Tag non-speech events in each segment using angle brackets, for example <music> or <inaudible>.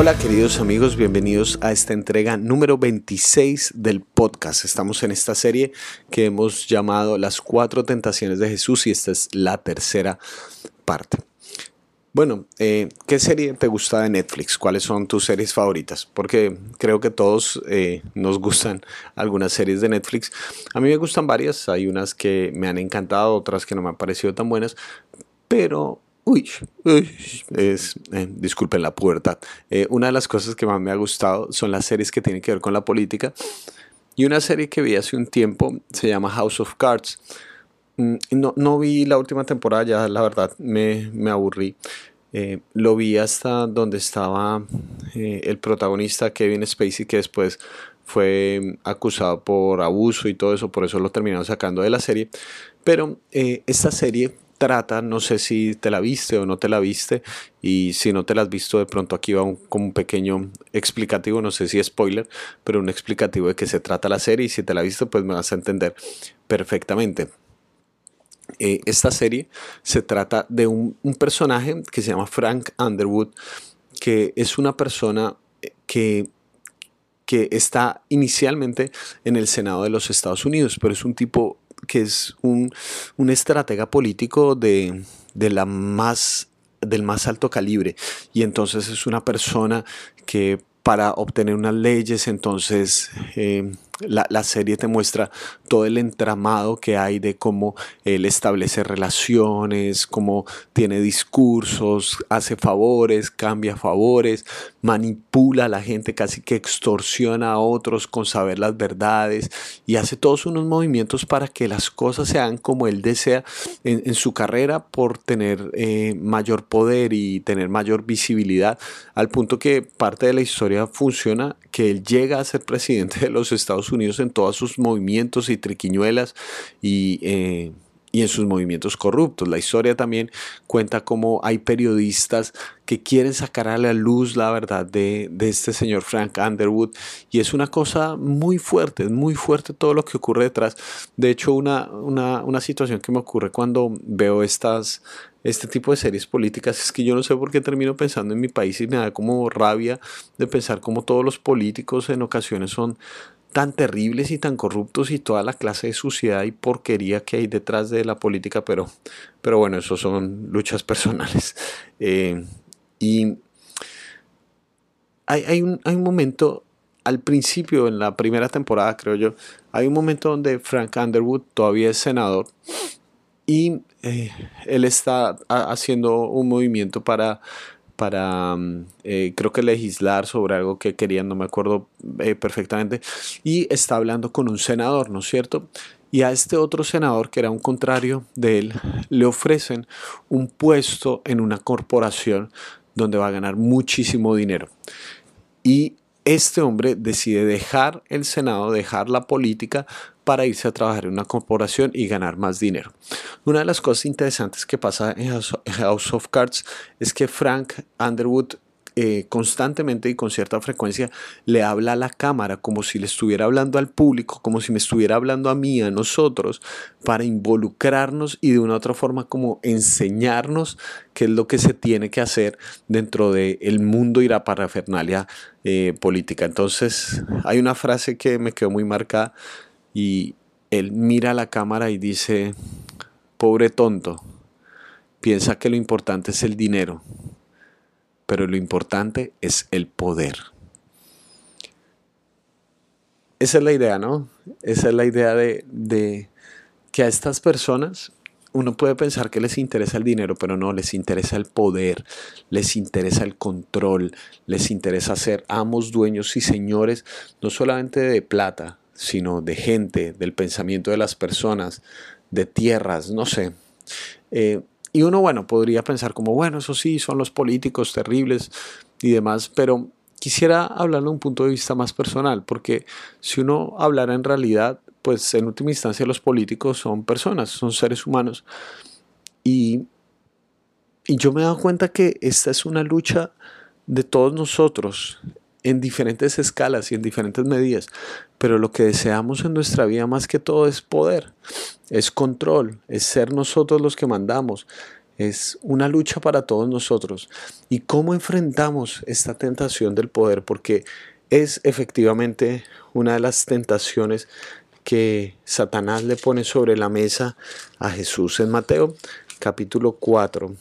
Hola queridos amigos, bienvenidos a esta entrega número 26 del podcast. Estamos en esta serie que hemos llamado Las cuatro tentaciones de Jesús y esta es la tercera parte. Bueno, eh, ¿qué serie te gusta de Netflix? ¿Cuáles son tus series favoritas? Porque creo que todos eh, nos gustan algunas series de Netflix. A mí me gustan varias, hay unas que me han encantado, otras que no me han parecido tan buenas, pero Uy, es, eh, disculpen la puerta. Eh, una de las cosas que más me ha gustado son las series que tienen que ver con la política. Y una serie que vi hace un tiempo se llama House of Cards. Mm, no, no vi la última temporada, ya la verdad me, me aburrí. Eh, lo vi hasta donde estaba el protagonista Kevin Spacey, que después fue acusado por abuso y todo eso, por eso lo terminaron sacando de la serie. Pero esta serie trata, no sé si te la viste o no te la viste, y si no te la has visto, de pronto aquí va un, como un pequeño explicativo, no sé si spoiler, pero un explicativo de qué se trata la serie, y si te la viste, pues me vas a entender perfectamente. Eh, esta serie se trata de un, un personaje que se llama Frank Underwood, que es una persona eh, que que está inicialmente en el Senado de los Estados Unidos, pero es un tipo que es un, estratega político de, la más, del más alto calibre. Y entonces es una persona que para obtener unas leyes, entonces eh, la, serie te muestra todo el entramado que hay de cómo él establece relaciones, cómo tiene discursos, hace favores, cambia favores, manipula a la gente, casi que extorsiona a otros con saber las verdades y hace todos unos movimientos para que las cosas sean como él desea en, su carrera por tener eh, mayor poder y tener mayor visibilidad, al punto que parte de la historia funciona que él llega a ser presidente de los Estados Unidos en todos sus movimientos y triquiñuelas y, eh, y en sus movimientos corruptos. La historia también cuenta cómo hay periodistas que quieren sacar a la luz la verdad de, este señor Frank Underwood y es una cosa muy fuerte, es muy fuerte todo lo que ocurre detrás. De hecho, una, una, una situación que me ocurre cuando veo estas, este tipo de series políticas es que yo no sé por qué termino pensando en mi país y me da como rabia de pensar como todos los políticos en ocasiones son tan terribles y tan corruptos y toda la clase de suciedad y porquería que hay detrás de la política, pero, pero bueno, eso son luchas <laughs> personales. Eh, y hay, un, hay un momento al principio, en la primera temporada, creo yo, hay un momento donde Frank Underwood todavía es senador y eh, él está haciendo un movimiento para para, mm, eh, creo que legislar sobre algo que querían, no me acuerdo eh, perfectamente, y está hablando con un senador, ¿no es cierto? Y a este otro senador, que era un contrario de él, le ofrecen un puesto en una corporación donde va a ganar muchísimo dinero. Y este hombre decide dejar el Senado, dejar la política para irse a trabajar en una corporación y ganar más dinero. Una de las cosas interesantes que pasa en House of Cards es que Frank Underwood eh, constantemente y con cierta frecuencia le habla a la cámara como si le estuviera hablando al público, como si me estuviera hablando a mí, a nosotros, para involucrarnos y de una otra forma como enseñarnos qué es lo que se tiene que hacer dentro del mundo y la parafernalia eh, política. Entonces hay una frase que me quedó muy marcada y él mira a la cámara y dice, pobre tonto, piensa que lo importante es el dinero, pero lo importante es el poder. Esa es la idea, ¿no? Esa es la idea de, de que a estas personas uno puede pensar que les interesa el dinero, pero no, les interesa el poder, les interesa el control, les interesa ser amos, dueños y señores, no solamente de plata, sino de gente, del pensamiento de las personas, de tierras, no sé. Eh, y uno, bueno, podría pensar como, bueno, eso sí, son los políticos terribles y demás, pero quisiera hablarlo de un punto de vista más personal, porque si uno hablara en realidad, pues en última instancia los políticos son personas, son seres humanos. Y, y yo me he dado cuenta que esta es una lucha de todos nosotros en diferentes escalas y en diferentes medidas, pero lo que deseamos en nuestra vida más que todo es poder, es control, es ser nosotros los que mandamos, es una lucha para todos nosotros. ¿Y cómo enfrentamos esta tentación del poder? Porque es efectivamente una de las tentaciones que Satanás le pone sobre la mesa a Jesús en Mateo capítulo 4,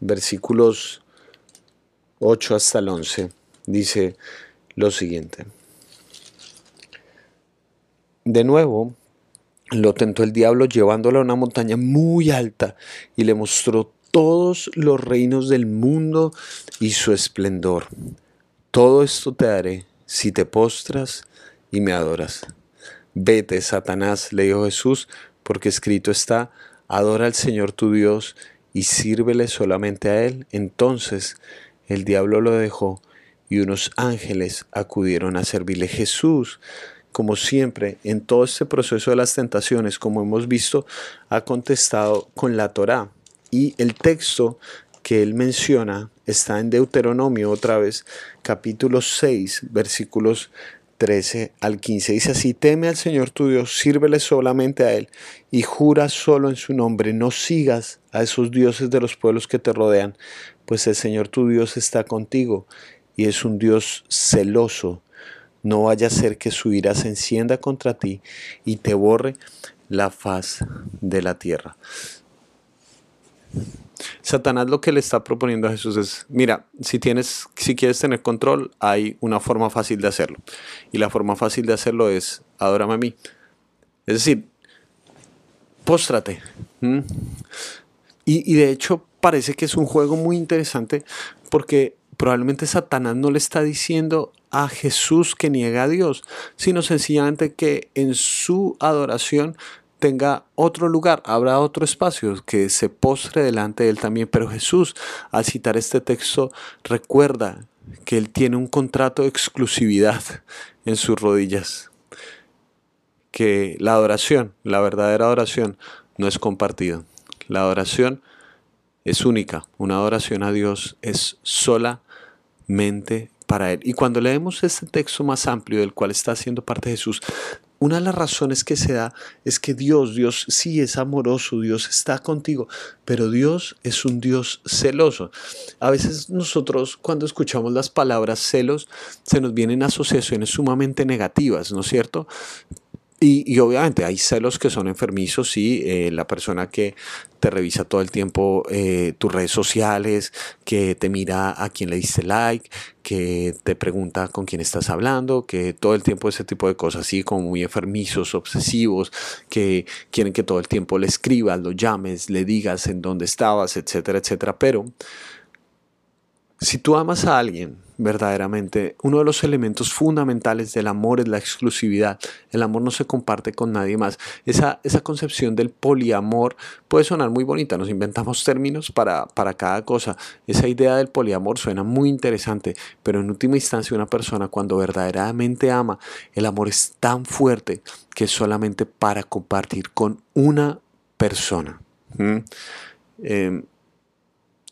versículos 8 hasta el 11, dice lo siguiente. De nuevo, lo tentó el diablo llevándolo a una montaña muy alta y le mostró todos los reinos del mundo y su esplendor. Todo esto te daré si te postras y me adoras. Vete, Satanás, le dijo Jesús, porque escrito está, adora al Señor tu Dios y sírvele solamente a Él. Entonces el diablo lo dejó y unos ángeles acudieron a servirle. Jesús como siempre, en todo este proceso de las tentaciones, como hemos visto, ha contestado con la Torá. Y el texto que él menciona está en Deuteronomio otra vez, capítulo 6, versículos 13 al 15. Dice así, teme al Señor tu Dios, sírvele solamente a Él y jura solo en su nombre, no sigas a esos dioses de los pueblos que te rodean, pues el Señor tu Dios está contigo y es un Dios celoso no vaya a ser que su ira se encienda contra ti y te borre la faz de la tierra. Satanás lo que le está proponiendo a Jesús es, mira, si tienes, si quieres tener control, hay una forma fácil de hacerlo. Y la forma fácil de hacerlo es, adórame a mí. Es decir, póstrate. Y, y de hecho parece que es un juego muy interesante porque probablemente Satanás no le está diciendo a Jesús que niega a Dios, sino sencillamente que en su adoración tenga otro lugar, habrá otro espacio, que se postre delante de él también. Pero Jesús, al citar este texto, recuerda que él tiene un contrato de exclusividad en sus rodillas, que la adoración, la verdadera adoración, no es compartida. La adoración es única, una adoración a Dios es solamente para Él. Y cuando leemos este texto más amplio del cual está haciendo parte Jesús, una de las razones que se da es que Dios, Dios sí es amoroso, Dios está contigo, pero Dios es un Dios celoso. A veces nosotros cuando escuchamos las palabras celos se nos vienen asociaciones sumamente negativas, ¿no es cierto? Y, obviamente hay celos que son enfermizos, sí, eh, la persona que te revisa todo el tiempo eh, tus redes sociales, que te mira a quién le diste like, que te pregunta con quién estás hablando, que todo el tiempo ese tipo de cosas, así como muy enfermizos, obsesivos, que quieren que todo el tiempo le escribas, lo llames, le digas en dónde estabas, etcétera, etcétera. Pero si tú amas a alguien, verdaderamente, uno de los elementos fundamentales del amor es la exclusividad. El amor no se comparte con nadie más. Esa, esa concepción del poliamor puede sonar muy bonita, nos inventamos términos para, para cada cosa. Esa idea del poliamor suena muy interesante, pero en última instancia una persona cuando verdaderamente ama, el amor es tan fuerte que es solamente para compartir con una persona. ¿Mm? Em,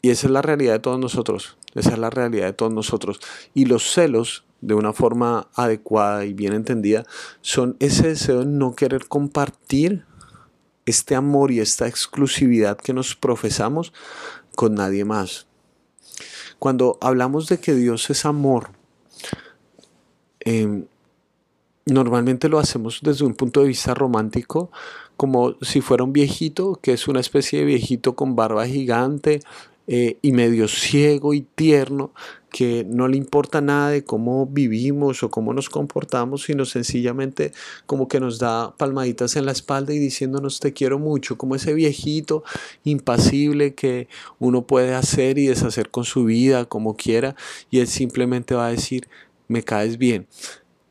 y esa es la realidad de todos nosotros. Esa es la realidad de todos nosotros. Y los celos, de una forma adecuada y bien entendida, son ese deseo de no querer compartir este amor y esta exclusividad que nos profesamos con nadie más. Cuando hablamos de que Dios es amor, em, normalmente lo hacemos desde un punto de vista romántico, como si fuera un viejito, que es una especie de viejito con barba gigante, eh, y medio ciego y tierno, que no le importa nada de cómo vivimos o cómo nos comportamos, sino sencillamente como que nos da palmaditas en la espalda y diciéndonos te quiero mucho, como ese viejito impasible que uno puede hacer y deshacer con su vida como quiera y él simplemente va a decir me caes bien.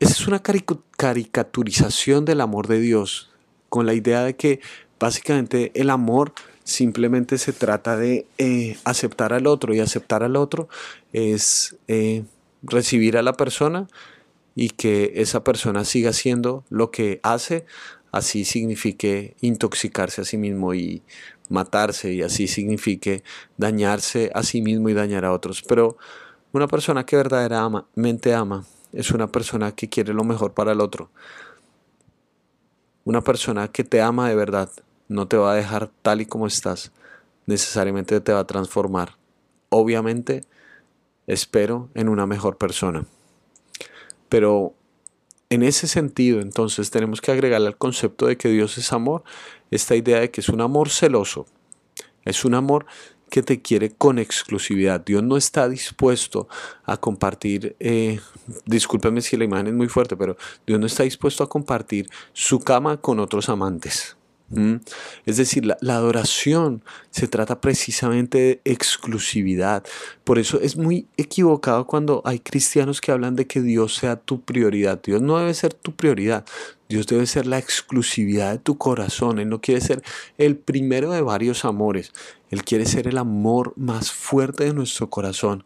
Esa es una caricaturización del amor de Dios, con la idea de que básicamente el amor simplemente se trata de eh, aceptar al otro y aceptar al otro es eh, recibir a la persona y que esa persona siga haciendo lo que hace, así signifique intoxicarse a sí mismo y matarse y así signifique dañarse a sí mismo y dañar a otros. Pero una persona que verdaderamente ama es una persona que quiere lo mejor para el otro. Una persona que te ama de verdad no te va a dejar tal y como estás, necesariamente te va a transformar. Obviamente, espero en una mejor persona. Pero en ese sentido, entonces, tenemos que agregarle al concepto de que Dios es amor, esta idea de que es un amor celoso, es un amor que te quiere con exclusividad. Dios no está dispuesto a compartir, eh, discúlpeme si la imagen es muy fuerte, pero Dios no está dispuesto a compartir su cama con otros amantes. Es decir, la, adoración se trata precisamente de exclusividad. Por eso es muy equivocado cuando hay cristianos que hablan de que Dios sea tu prioridad. Dios no debe ser tu prioridad. Dios debe ser la exclusividad de tu corazón. Él no quiere ser el primero de varios amores. Él quiere ser el amor más fuerte de nuestro corazón.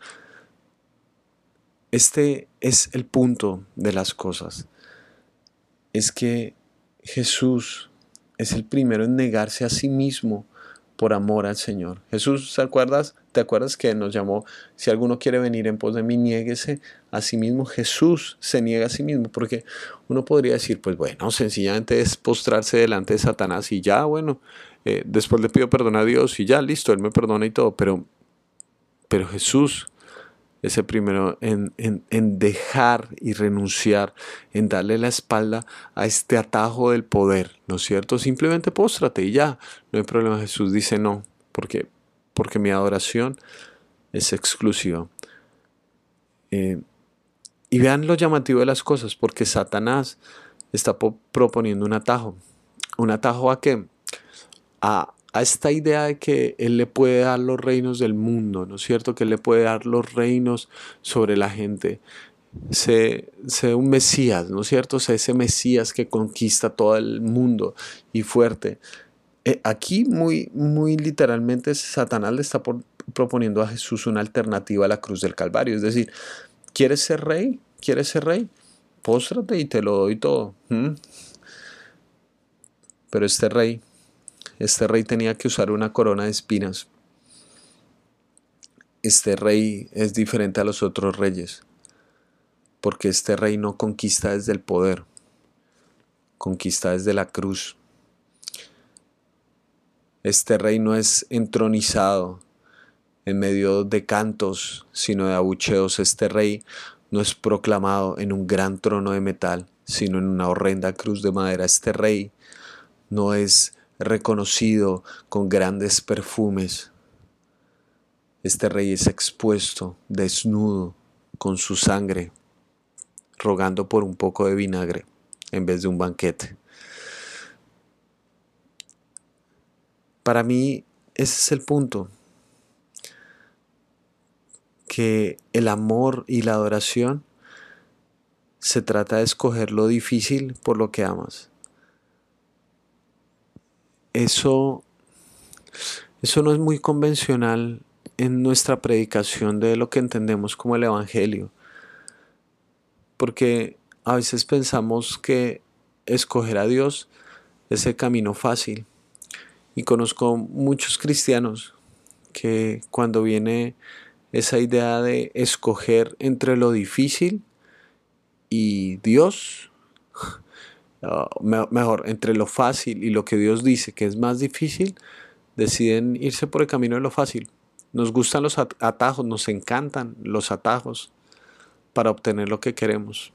Este es el punto de las cosas. Es que Jesús es el primero en negarse a sí mismo por amor al Señor. Jesús, ¿te acuerdas? ¿Te acuerdas que nos llamó, si alguno quiere venir en pos de mí, niéguese a sí mismo? Jesús se niega a sí mismo, porque uno podría decir, pues bueno, sencillamente es postrarse delante de Satanás y ya, bueno, eh, después le pido perdón a Dios y ya, listo, Él me perdona y todo, pero, pero Jesús ese primero en, dejar y renunciar, en darle la espalda a este atajo del poder, ¿no es cierto? Simplemente póstrate y ya, no hay problema. Jesús dice no, porque, porque mi adoración es exclusiva. Eh, y vean lo llamativo de las cosas, porque Satanás está proponiendo un atajo. ¿Un atajo a qué? A, a esta idea de que Él le puede dar los reinos del mundo, ¿no es cierto? Que Él le puede dar los reinos sobre la gente. Sé, un Mesías, ¿no es cierto? Sé ese Mesías que conquista todo el mundo y fuerte. Eh, aquí muy, muy literalmente Satanás le está proponiendo a Jesús una alternativa a la cruz del Calvario. Es decir, ¿quieres ser rey? ¿Quieres ser rey? Póstrate y te lo doy todo. Pero este rey este rey tenía que usar una corona de espinas. Este rey es diferente a los otros reyes, porque este rey no conquista desde el poder, conquista desde la cruz. Este rey no es entronizado en medio de cantos, sino de abucheos. Este rey no es proclamado en un gran trono de metal, sino en una horrenda cruz de madera. Este rey no es reconocido con grandes perfumes. Este rey es expuesto, desnudo, con su sangre, rogando por un poco de vinagre en vez de un banquete. Para mí ese es el punto, que el amor y la adoración se trata de escoger lo difícil por lo que amas eso, eso no es muy convencional en nuestra predicación de lo que entendemos como el Evangelio. Porque a veces pensamos que escoger a Dios es el camino fácil. Y conozco muchos cristianos que cuando viene esa idea de escoger entre lo difícil y Dios, Ah, mejor, entre lo fácil y lo que Dios dice que es más difícil, deciden irse por el camino de lo fácil. Nos gustan los atajos, nos encantan los atajos para obtener lo que queremos.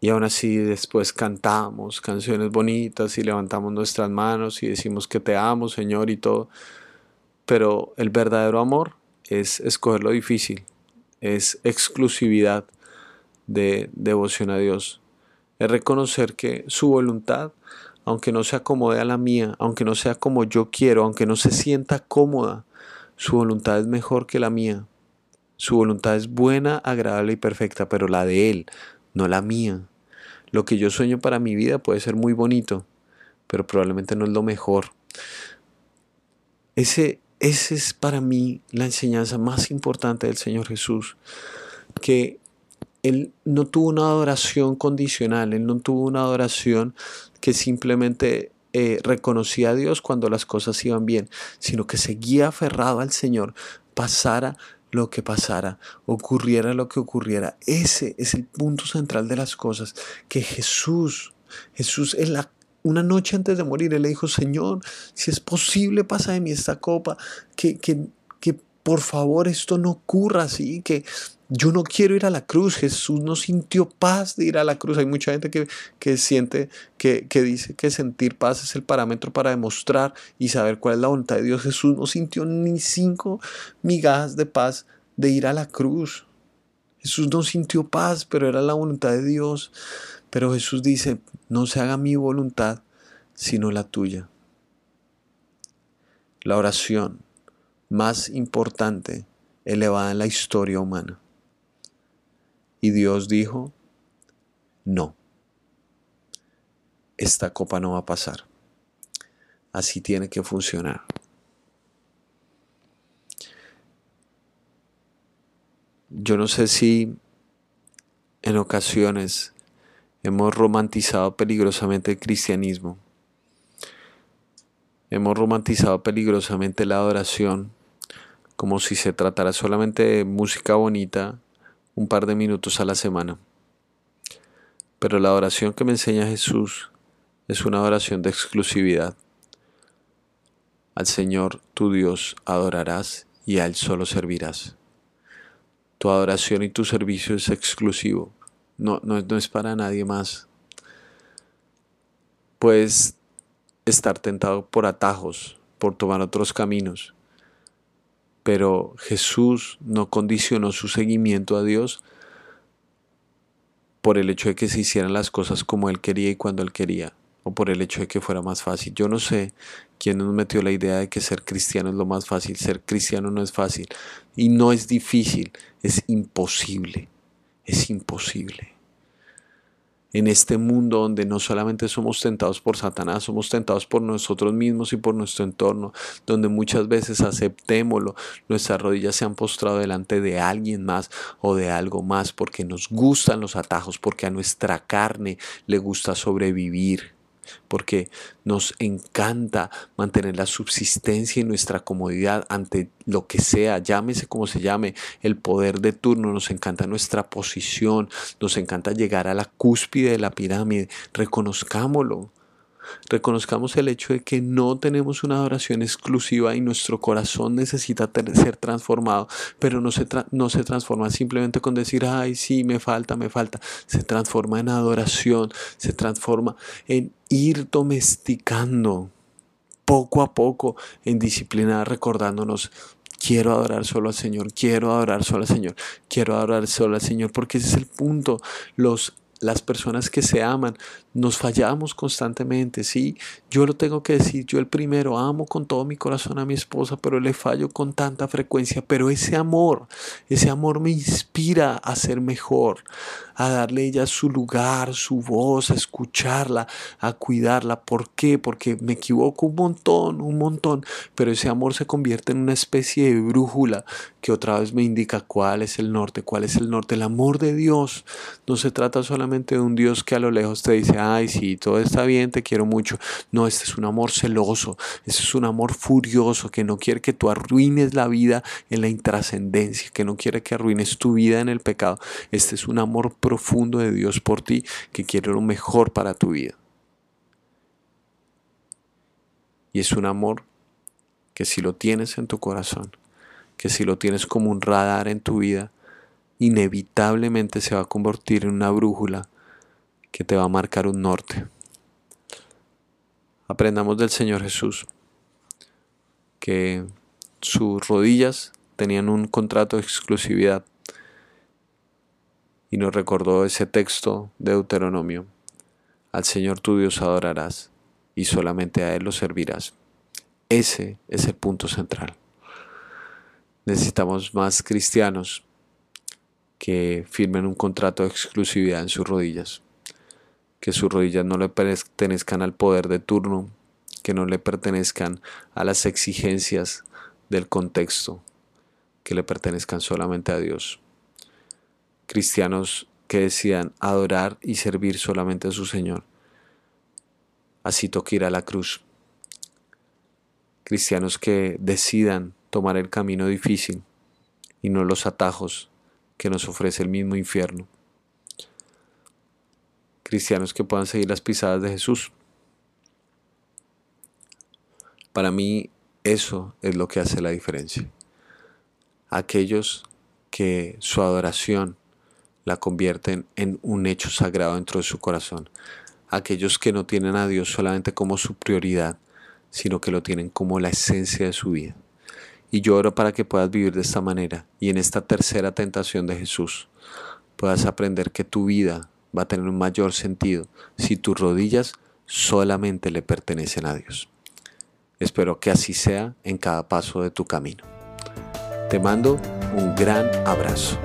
Y aún así después cantamos canciones bonitas y levantamos nuestras manos y decimos que te amo, Señor, y todo. Pero el verdadero amor es escoger lo difícil, es exclusividad, de devoción a Dios. Es reconocer que su voluntad, aunque no se acomode a la mía, aunque no sea como yo quiero, aunque no se sienta cómoda, su voluntad es mejor que la mía. Su voluntad es buena, agradable y perfecta, pero la de Él, no la mía. Lo que yo sueño para mi vida puede ser muy bonito, pero probablemente no es lo mejor. Ese, ese es para mí la enseñanza más importante del Señor Jesús, que él no tuvo una adoración condicional, él no tuvo una adoración que simplemente eh, reconocía a Dios cuando las cosas iban bien, sino que seguía aferrado al Señor, pasara lo que pasara, ocurriera lo que ocurriera. Ese es el punto central de las cosas, que Jesús, Jesús es la una noche antes de morir, él le dijo, Señor, si es posible, pasa de mí esta copa, que, que, que por favor esto no ocurra así, que yo no quiero ir a la cruz. Jesús no sintió paz de ir a la cruz. Hay mucha gente que, que siente, que, que, dice que sentir paz es el parámetro para demostrar y saber cuál es la voluntad de Dios. Jesús no sintió ni cinco migajas de paz de ir a la cruz. Jesús no sintió paz, pero era la voluntad de Dios. Pero Jesús dice, no se haga mi voluntad, sino la tuya. La oración más importante elevada en la historia humana. Y Dios dijo, no, esta copa no va a pasar. Así tiene que funcionar. Yo no sé si en ocasiones hemos romantizado peligrosamente el cristianismo. Hemos romantizado peligrosamente la adoración como si se tratara solamente de música bonita un par de minutos a la semana. Pero la oración que me enseña Jesús es una oración de exclusividad. Al Señor tu Dios adorarás y a Él solo servirás. Tu adoración y tu servicio es exclusivo, no, no, no es para nadie más. Puedes estar tentado por atajos, por tomar otros caminos, pero Jesús no condicionó su seguimiento a Dios por el hecho de que se hicieran las cosas como Él quería y cuando Él quería, o por el hecho de que fuera más fácil. Yo no sé quién nos metió la idea de que ser cristiano es lo más fácil. Ser cristiano no es fácil y no es difícil, es imposible, es imposible en este mundo donde no solamente somos tentados por Satanás, somos tentados por nosotros mismos y por nuestro entorno, donde muchas veces aceptémoslo, nuestras rodillas se han postrado delante de alguien más o de algo más porque nos gustan los atajos, porque a nuestra carne le gusta sobrevivir porque nos encanta mantener la subsistencia y nuestra comodidad ante lo que sea, llámese como se llame, el poder de turno, nos encanta nuestra posición, nos encanta llegar a la cúspide de la pirámide, reconozcámoslo. Reconozcamos el hecho de que no tenemos una adoración exclusiva y nuestro corazón necesita ser transformado, pero no se, no se transforma simplemente con decir, ay, sí, me falta, me falta. Se transforma en adoración, se transforma en ir domesticando poco a poco en disciplina, recordándonos quiero adorar solo al Señor, quiero adorar solo al Señor, quiero adorar solo al Señor, porque ese es el punto. Los las personas que se aman, nos fallamos constantemente, ¿sí? Yo lo tengo que decir, yo el primero amo con todo mi corazón a mi esposa, pero le fallo con tanta frecuencia, pero ese amor, ese amor me inspira a ser mejor, a darle a ella su lugar, su voz, a escucharla, a cuidarla. ¿Por qué? Porque me equivoco un montón, un montón, pero ese amor se convierte en una especie de brújula que otra vez me indica cuál es el norte, cuál es el norte. El amor de Dios no se trata solamente de un Dios que a lo lejos te dice, ay, sí, todo está bien, te quiero mucho. No, este es un amor celoso, este es un amor furioso que no quiere que tú arruines la vida en la intrascendencia, que no quiere que arruines tu vida en el pecado. Este es un amor profundo de Dios por ti que quiere lo mejor para tu vida. Y es un amor que si lo tienes en tu corazón, que si lo tienes como un radar en tu vida, inevitablemente se va a convertir en una brújula que te va a marcar un norte. Aprendamos del Señor Jesús que sus rodillas tenían un contrato de exclusividad y nos recordó ese texto de Deuteronomio. Al Señor tu Dios adorarás y solamente a Él lo servirás. Ese es el punto central. Necesitamos más cristianos que firmen un contrato de exclusividad en sus rodillas. Que sus rodillas no le pertenezcan al poder de turno, que no le pertenezcan a las exigencias del contexto, que le pertenezcan solamente a Dios. Cristianos que decidan adorar y servir solamente a su Señor. Así toca ir a la cruz. Cristianos que decidan tomar el camino difícil y no los atajos que nos ofrece el mismo infierno. Cristianos que puedan seguir las pisadas de Jesús, Para mí eso es lo que hace la diferencia. Aquellos que su adoración la convierten en un hecho sagrado dentro de su corazón. Aquellos que no tienen a Dios solamente como su prioridad, sino que lo tienen como la esencia de su vida. Y yo oro para que puedas vivir de esta manera y en esta tercera tentación de Jesús puedas aprender que tu vida va a tener un mayor sentido si tus rodillas solamente le pertenecen a Dios. Espero que así sea en cada paso de tu camino. Te mando un gran abrazo.